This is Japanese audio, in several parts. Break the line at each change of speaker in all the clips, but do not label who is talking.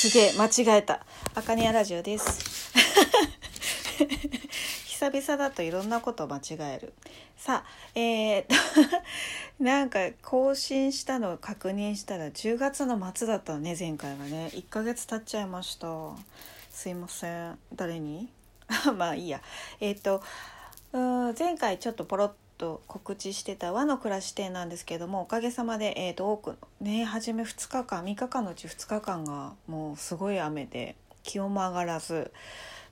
すげえ間違えた。あかねやラジオです。久々だといろんなことを間違える。さあえー、っ となんか更新したのを確認したら10月の末だったのね前回がね。1ヶ月経っちゃいました。すいません。誰に？まあいいや。えー、っとうん前回ちょっとポロッと告知してた和の暮らし店なんですけどもおかげさまで、えー、と多くのね初め2日間3日間のうち2日間がもうすごい雨で気温も上がらず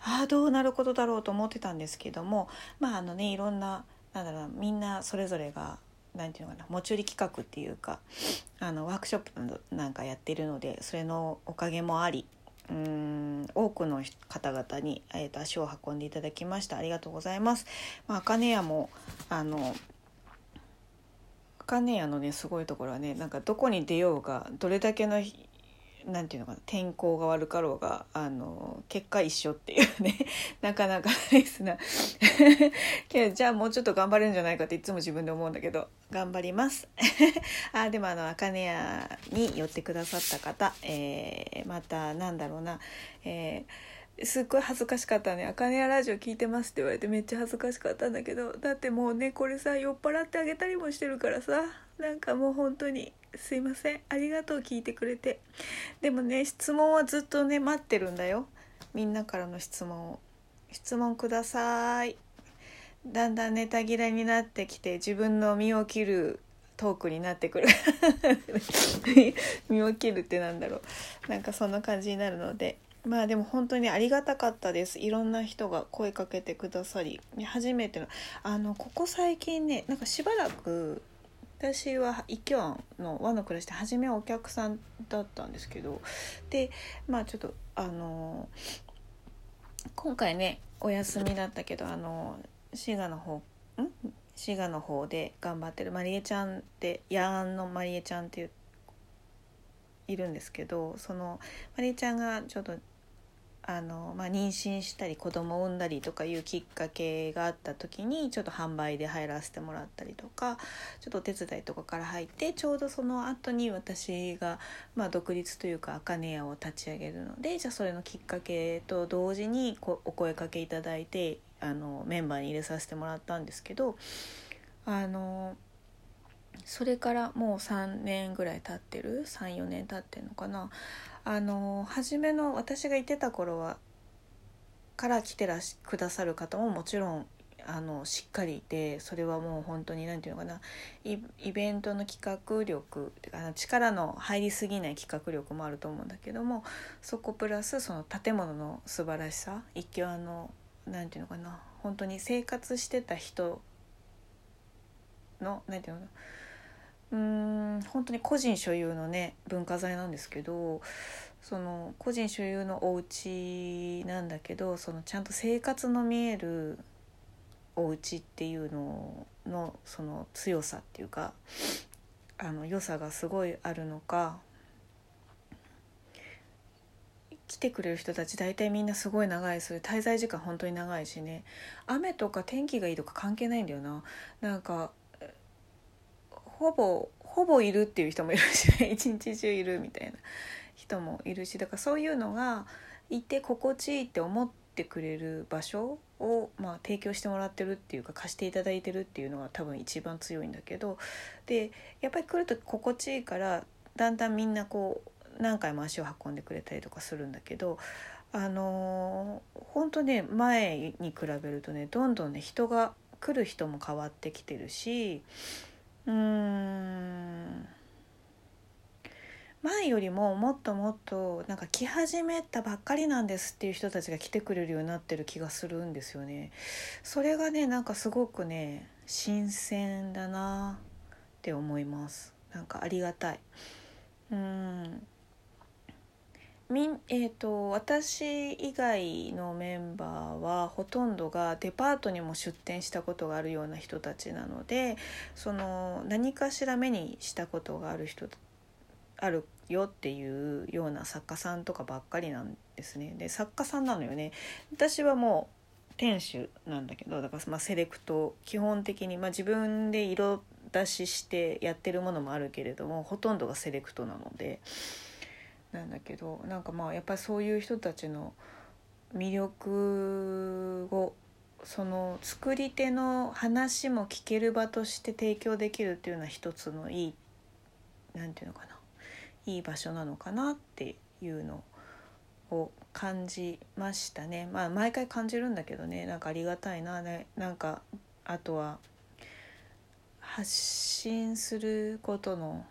ああどうなることだろうと思ってたんですけどもまああのねいろんななんだろうみんなそれぞれが何て言うのかな持ち売り企画っていうかあのワークショップなんかやってるのでそれのおかげもありうん多くの方々に、えーと、足を運んでいただきましたありがとうございます。まあ、茜屋もあの茜屋のねすごいところはねなんかどこに出ようがどれだけのなんていうのかな天候が悪かろうがあの結果一緒っていうね なかなかですな。じゃあもうちょっと頑張れるんじゃないかっていつも自分で思うんだけど頑張ります。あでもあの茜屋に寄ってくださった方、えー、またなんだろうな、えー、すっごい恥ずかしかったね「あかねやラジオ聞いてます」って言われてめっちゃ恥ずかしかったんだけどだってもうねこれさ酔っ払ってあげたりもしてるからさなんかもう本当にすいません。ありがとう聞いてくれて。でもね質問はずっとね待ってるんだよ。みんなからの質問を。質問ください。だんだんネタ切れになってきて自分の身を切るトークになってくる。身を切るってなんだろう。なんかそんな感じになるので。まあでも本当にありがたかったです。いろんな人が声かけてくださり初めての。あのここ最近ねなんかしばらく私は一挙の和の暮らしで初めはお客さんだったんですけどでまあちょっとあの今回ねお休みだったけどあの滋賀の方ん？滋賀の方で頑張ってるまりえちゃんってヤーンのまりえちゃんっていういるんですけどそのまりえちゃんがちょっとあの、まあ、妊娠したり子供を産んだりとかいうきっかけがあった時にちょっと販売で入らせてもらったりとかちょっとお手伝いとかから入ってちょうどその後に私が、まあ、独立というか茜屋を立ち上げるのでじゃあそれのきっかけと同時にこお声かけいただいてあのメンバーに入れさせてもらったんですけどあのそれからもう3年ぐらい経ってる？34年経ってるのかな？あの初めの私がいてた頃はから来てらしくださる方ももちろんあのしっかりいてそれはもう本当に何て言うのかな。イベントの企画力あの力の入りすぎない企画力もあると思うんだけどもそこプラスその建物の素晴らしさ一挙あの何て言うのかな本当に生活してた人の何て言うのかなうん本当に個人所有のね文化財なんですけどその個人所有のお家なんだけどそのちゃんと生活の見えるお家っていうののその強さっていうかあの良さがすごいあるのか来てくれる人たち大体みんなすごい長いそれ滞在時間本当に長いしね。雨とか天気がいいとか関係ないんだよな。なんかほぼほぼいるっていう人もいるしね。一日中いるみたいな人もいるし。だからそういうのがいて心地いいって思ってくれる場所を、まあ、提供してもらってるっていうか貸していただいてるっていうのが多分一番強いんだけど。でやっぱり来ると心地いいからだんだんみんなこう何回も足を運んでくれたりとかするんだけどあのー、本当ね前に比べるとねどんどんね人が来る人も変わってきてるしうん前よりももっともっとなんか来始めたばっかりなんですっていう人たちが来てくれるようになってる気がするんですよね。それがねなんかすごくね新鮮だなって思います。なんかありがたい。うんみえーと、私以外のメンバーはほとんどがデパートにも出店したことがあるような人たちなのでその何かしら目にしたことがある人あるよっていうような作家さんとかばっかりなんですね。で作家さんなのよね私はもう店主なんだけどだからまあセレクト基本的に、まあ、自分で色出ししてやってるものもあるけれどもほとんどがセレクトなので。なんだけどなんかまあやっぱりそういう人たちの魅力をその作り手の話も聞ける場として提供できるっていうのは一つのいいなんていうのかな。いい場所なのかなっていうのを感じましたね。まあ毎回感じるんだけどね。なんかありがたいな。ねなんかあとは発信することの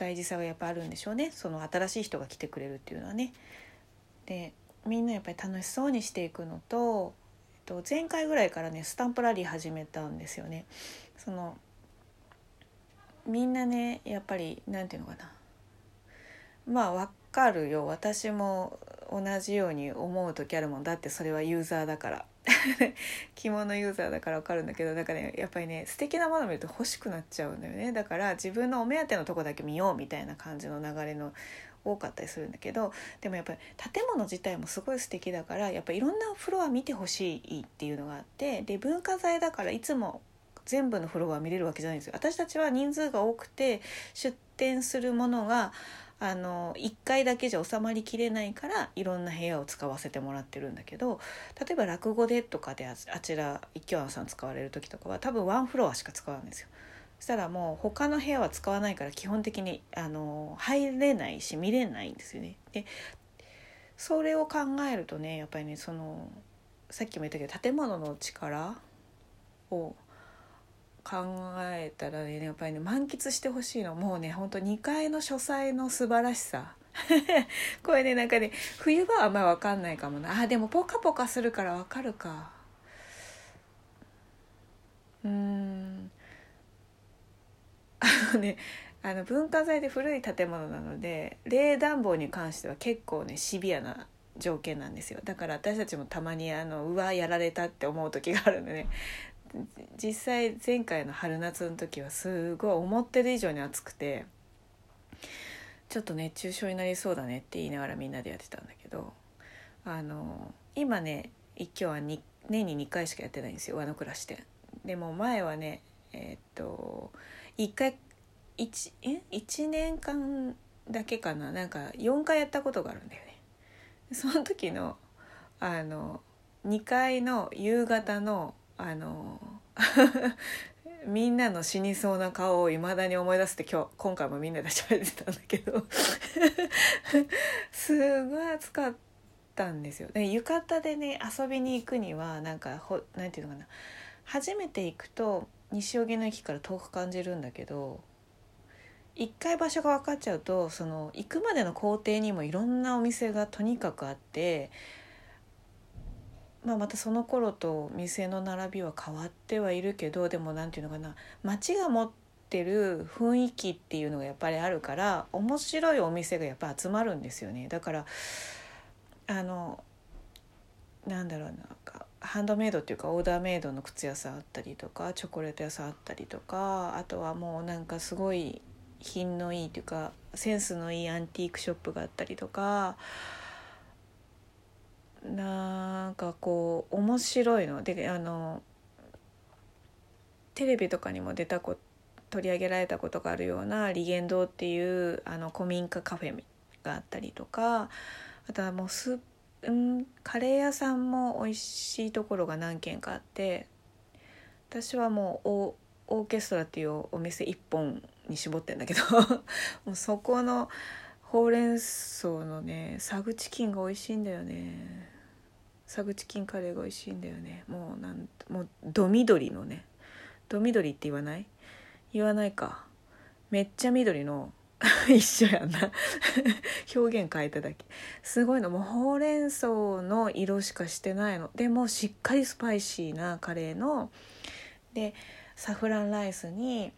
大事さがやっぱあるんでしょうね。その新しい人が来てくれるっていうのはね。でみんなやっぱり楽しそうにしていくのと、えっと、前回ぐらいからねスタンプラリー始めたんですよね。そのみんなねやっぱりなんていうのかな。まあ分かるよ。私も同じように思う時あるもん。だってそれはユーザーだから。着物ユーザーだから分かるんだけどだからねやっぱりね素敵なもの見ると欲しくなっちゃうんだよねだから自分のお目当てのとこだけ見ようみたいな感じの流れの多かったりするんだけどでもやっぱり建物自体もすごい素敵だからやっぱいろんなフロア見てほしいっていうのがあってで文化財だからいつも全部のフロア見れるわけじゃないんですよ。私たちは人数が多くて出店するものがあの1回だけじゃ収まりきれないからいろんな部屋を使わせてもらってるんだけど例えば落語でとかであちら一挙庵さん使われる時とかは多分ワンフロアしか使わないんですよ。そしたらもう他の部屋は使わないから基本的にあの入れないし見れないんですよね。でそれを考えるとねやっぱりねそのさっきも言ったけど建物の力を考えたらねやっぱりね満喫してほしいの。もうねほんと2階の書斎の素晴らしさ。これねなんかね冬場はあんまり分かんないかもな。あでもポカポカするから分かるか。うん。あのね あの文化財で古い建物なので冷暖房に関しては結構ねシビアな条件なんですよ。だから私たちもたまにあのうわやられたって思う時があるんで。ね実際前回の春夏の時はすごい思ってる以上に暑くてちょっと熱中症になりそうだねって言いながらみんなでやってたんだけどあの今ね一挙は年に2回しかやってないんですよ和の暮らし店でも前はねえー、っと1回 1, え1年間だけかななんか4回やったことがあるんだよね。その時のあの2階の夕方のあの みんなの死にそうな顔をいまだに思い出して今日今回もみんなで喋ってたんだけど すごい暑かったんですよ。で浴衣でね遊びに行くにはなんかほなんていうのかな初めて行くと西荻の駅から遠く感じるんだけど一回場所が分かっちゃうとその行くまでの工程にもいろんなお店がとにかくあってまあ、またその頃と店の並びは変わってはいるけどでも何て言うのかな街が持ってる雰囲気っていうのがやっぱりあるから面白いお店がやっぱ集まるんですよね。だからあのなんだろうなんかハンドメイドっていうかオーダーメイドの靴屋さんあったりとかチョコレート屋さんあったりとかあとはもうなんかすごい品のいいっていうかセンスのいいアンティークショップがあったりとかなんかこう面白いの。であのテレビとかにも出たこ取り上げられたことがあるようなリゲンドっていうあの古民家カフェがあったりとかあとはもうスうんカレー屋さんも美味しいところが何軒かあって私はもうオオーケストラっていうお店1本に絞ってんだけど もうそこのほうれん草のねサグチキンが美味しいんだよね。サグチキンカレーが美味しいんだよね。もうなんもうど緑のね。ど緑って言わない？言わないか。めっちゃ緑の 一緒やんな。表現変えただけ。すごいの。もうほうれん草の色しかしてないの。でもしっかりスパイシーなカレーのでサフランライスに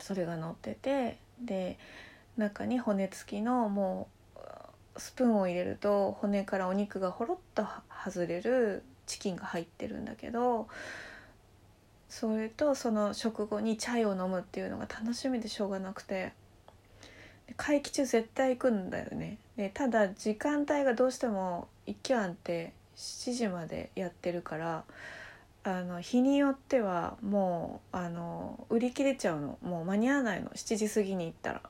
それが乗っててで中に骨付きのもうスプーンを入れると骨からお肉がほろっと外れるチキンが入ってるんだけどそれとその食後にチャイを飲むっていうのが楽しみでしょうがなくて会期中絶対行くんだよね。でただ時間帯がどうしても一挙案って7時までやってるからあの日によってはもうあの売り切れちゃうの。もう間に合わないの。7時過ぎに行ったら。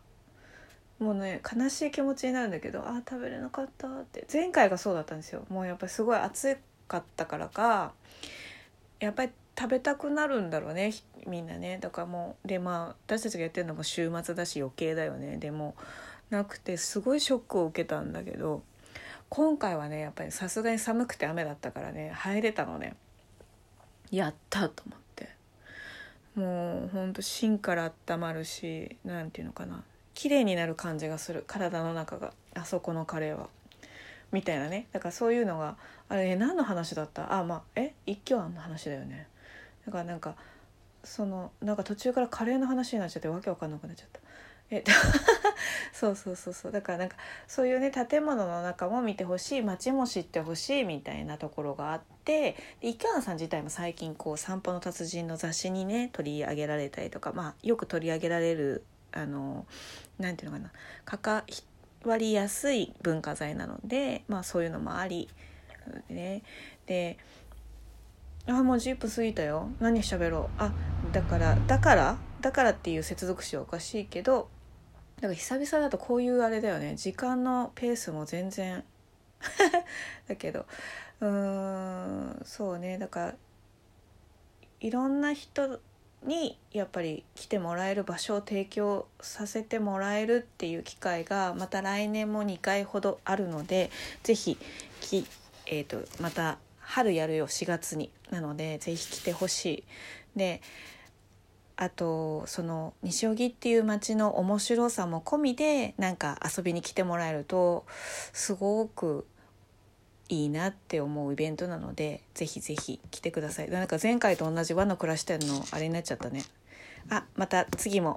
もうね悲しい気持ちになるんだけどあ食べれなかったって。前回がそうだったんですよ。もうやっぱりすごい暑かったからか。やっぱり食べたくなるんだろうねみんなね。だからもうでまあ私たちがやってるのも週末だし余計だよね。でもなくてすごいショックを受けたんだけど今回はねやっぱりさすがに寒くて雨だったからね入れたのね。やったと思って。もうほんと芯から温まるし何て言うのかな。綺麗になる感じがする。体の中が。あそこのカレーは。みたいなね。だからそういうのがあれ何の話だった？あまあえ？一挙案の話だよね。だからなんかそのなんか途中からカレーの話になっちゃってわけわかんなくなっちゃった。え？っ そうそうそうそう。だからなんかそういうね建物の中も見てほしい。街も知ってほしい。みたいなところがあって。で池原さん自体も最近こう「散歩の達人」の雑誌にね取り上げられたりとかまあよく取り上げられるあのなんていうのかな。関わりやすい文化財なのでまあそういうのもあり。ね。であもう10分過ぎたよ。何喋ろう。あだからだからだからっていう接続詞はおかしいけどだか久々だとこういうあれだよね。時間のペースも全然 だけど。うーんそうね。だからいろんな人にやっぱり来てもらえる場所を提供させてもらえるっていう機会がまた来年も2回ほどあるので是非き、えーと、また春やるよ4月になので是非来てほしい。であとその西荻っていう街の面白さも込みでなんか遊びに来てもらえるとすごくいいなって思うイベントなのでぜひぜひ来てください。なんか前回と同じ和の暮らし店のあれになっちゃったね。あまた次も。